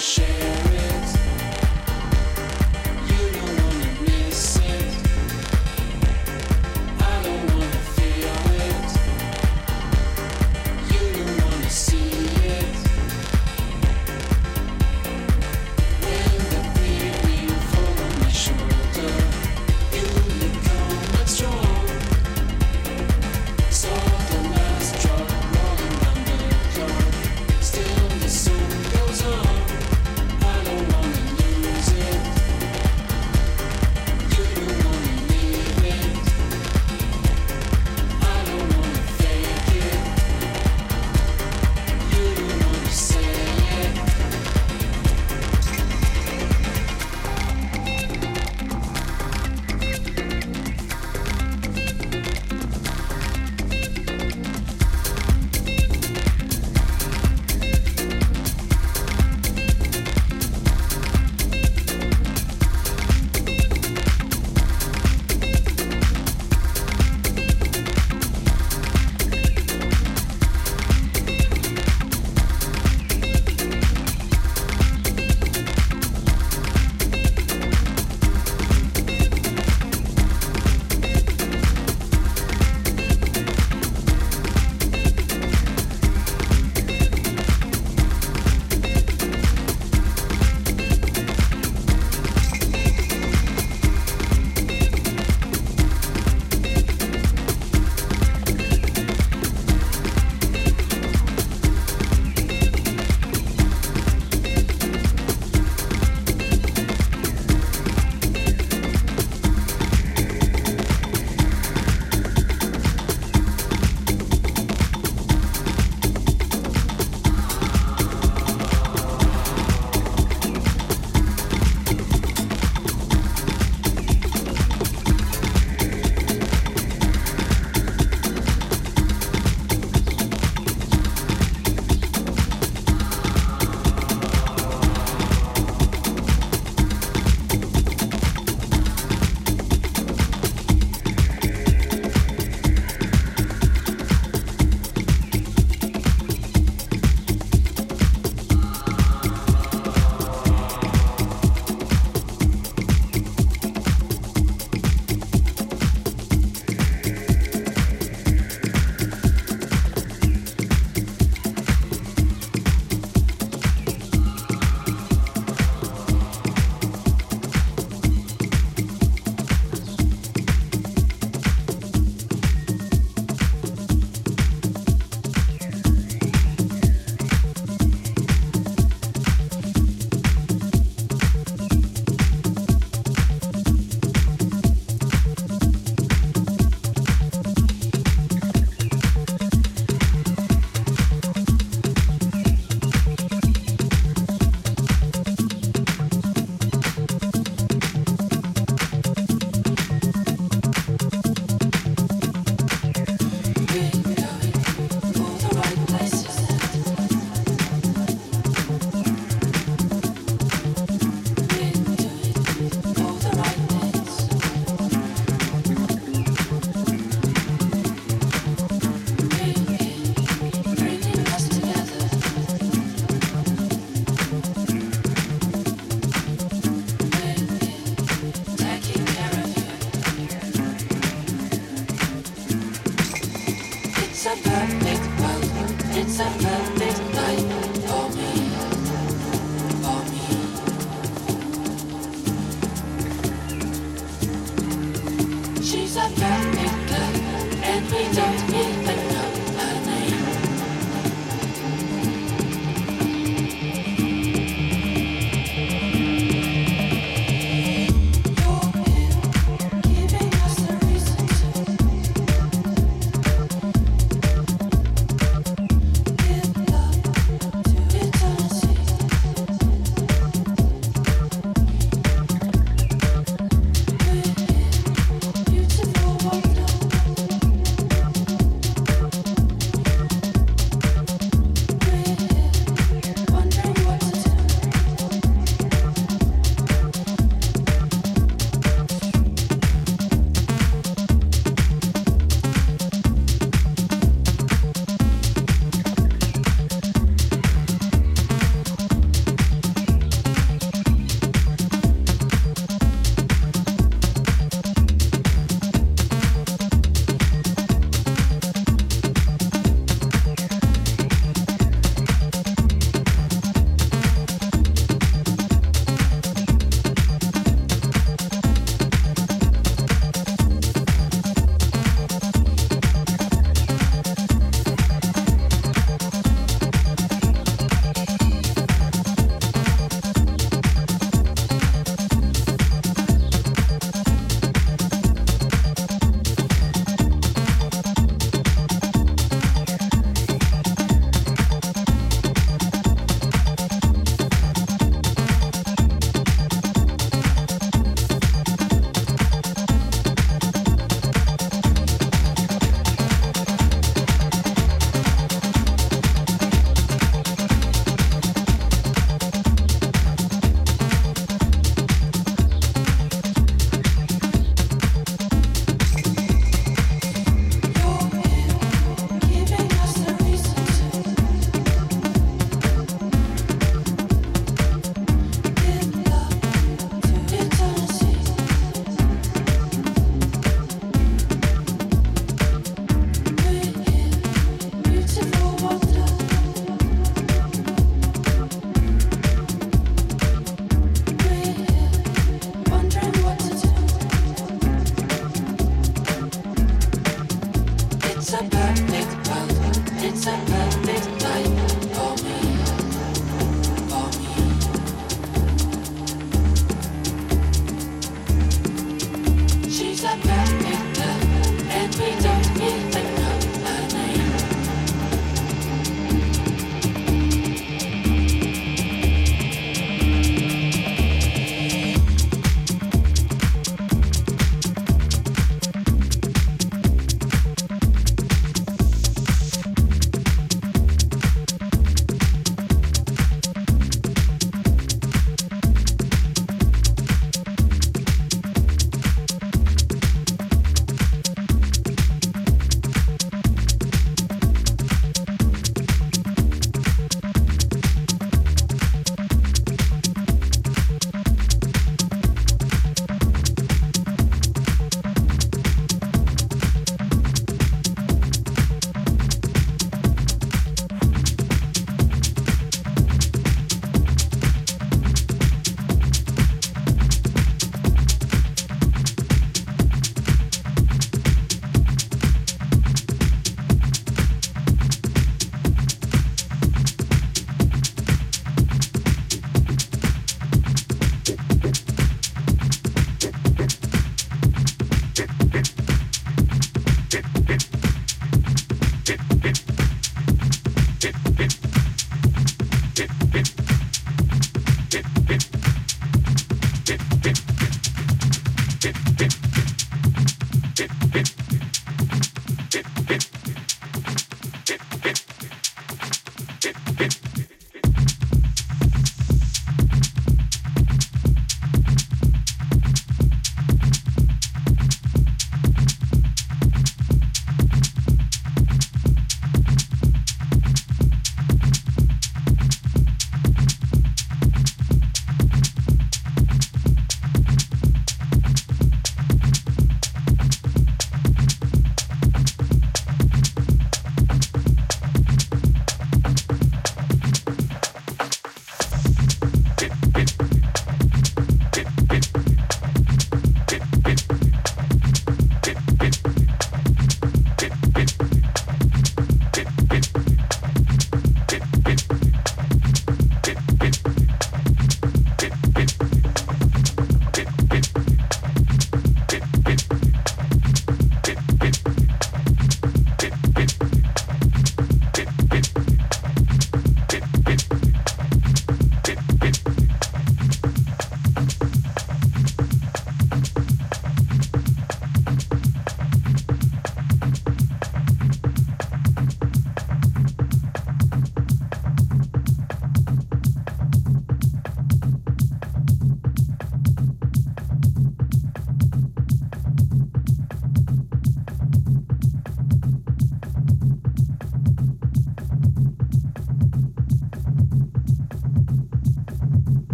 share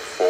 from the